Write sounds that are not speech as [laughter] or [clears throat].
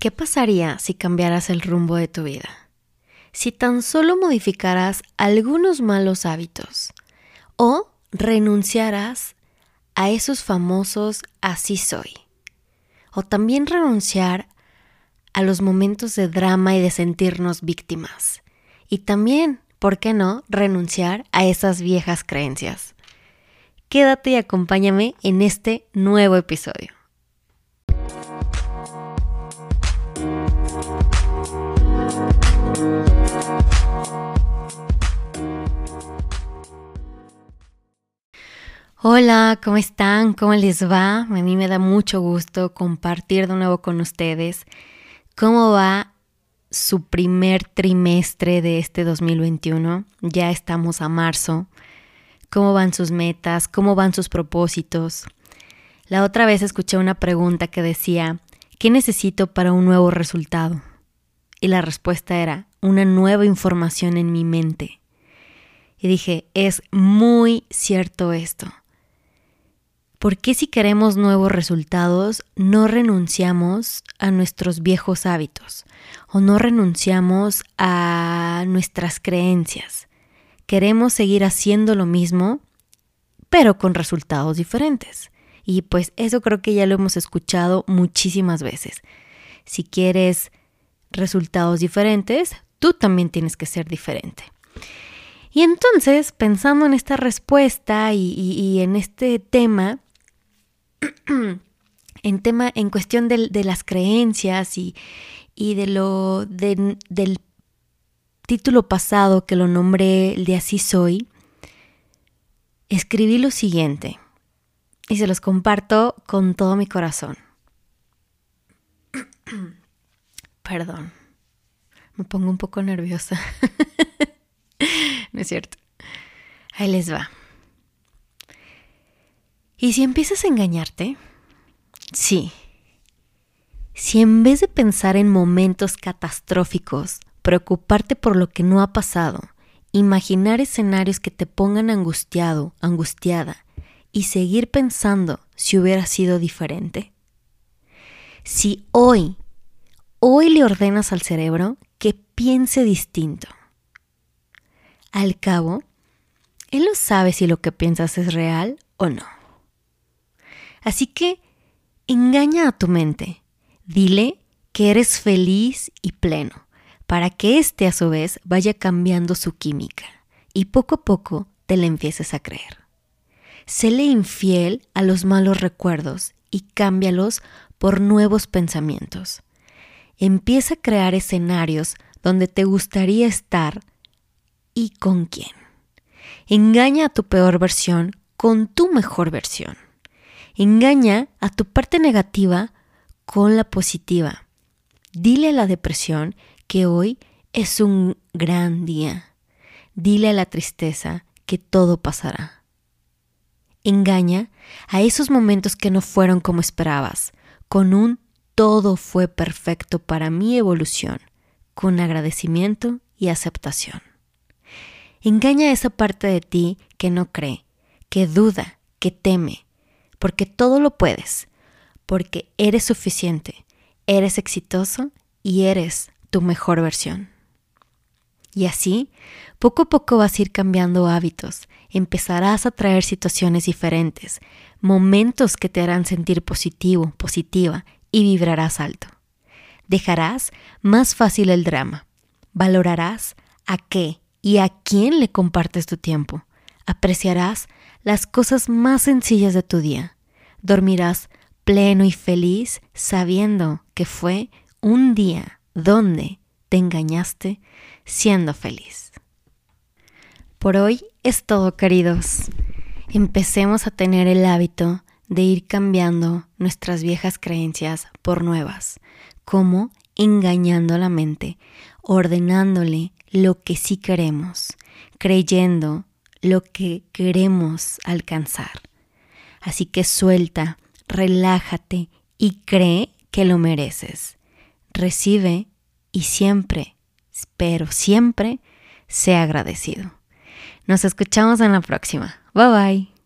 ¿Qué pasaría si cambiaras el rumbo de tu vida? Si tan solo modificaras algunos malos hábitos o renunciaras a esos famosos así soy. O también renunciar a los momentos de drama y de sentirnos víctimas. Y también, ¿por qué no?, renunciar a esas viejas creencias. Quédate y acompáñame en este nuevo episodio. Hola, ¿cómo están? ¿Cómo les va? A mí me da mucho gusto compartir de nuevo con ustedes cómo va su primer trimestre de este 2021. Ya estamos a marzo. ¿Cómo van sus metas? ¿Cómo van sus propósitos? La otra vez escuché una pregunta que decía, ¿qué necesito para un nuevo resultado? Y la respuesta era, una nueva información en mi mente. Y dije, es muy cierto esto. ¿Por qué si queremos nuevos resultados no renunciamos a nuestros viejos hábitos o no renunciamos a nuestras creencias? Queremos seguir haciendo lo mismo, pero con resultados diferentes. Y pues eso creo que ya lo hemos escuchado muchísimas veces. Si quieres resultados diferentes, tú también tienes que ser diferente. Y entonces, pensando en esta respuesta y, en este tema, [clears throat] en tema, en cuestión de, las creencias y, de lo del título pasado que lo nombré el de Así Soy, escribí lo siguiente y se los comparto con todo mi corazón. [clears throat] Perdón, me pongo un poco nerviosa. [laughs] no es cierto. Ahí les va. ¿Y si empiezas a engañarte? Sí. Si en vez de pensar en momentos catastróficos, preocuparte por lo que no ha pasado, imaginar escenarios que te pongan angustiado, angustiada, y seguir pensando si hubiera sido diferente? Si hoy, hoy le ordenas al cerebro que piense distinto. Al cabo, él no sabe si lo que piensas es real o no. Así que engaña a tu mente. Dile que eres feliz y pleno, para que éste a su vez vaya cambiando su química y poco a poco te le empieces a creer. Séle infiel a los malos recuerdos y cámbialos por nuevos pensamientos. Empieza a crear escenarios donde te gustaría estar y con quién. Engaña a tu peor versión con tu mejor versión. Engaña a tu parte negativa con la positiva. Dile a la depresión que hoy es un gran día. Dile a la tristeza que todo pasará. Engaña a esos momentos que no fueron como esperabas, con un todo fue perfecto para mi evolución, con agradecimiento y aceptación. Engaña a esa parte de ti que no cree, que duda, que teme, porque todo lo puedes, porque eres suficiente, eres exitoso y eres tu mejor versión. Y así, poco a poco vas a ir cambiando hábitos, empezarás a traer situaciones diferentes, momentos que te harán sentir positivo, positiva y vibrarás alto. Dejarás más fácil el drama, valorarás a qué y a quién le compartes tu tiempo, apreciarás las cosas más sencillas de tu día. Dormirás pleno y feliz sabiendo que fue un día donde te engañaste siendo feliz. Por hoy es todo, queridos. Empecemos a tener el hábito de ir cambiando nuestras viejas creencias por nuevas, como engañando a la mente, ordenándole lo que sí queremos, creyendo lo que queremos alcanzar. Así que suelta, relájate y cree que lo mereces. Recibe y siempre, pero siempre, sea agradecido. Nos escuchamos en la próxima. Bye bye.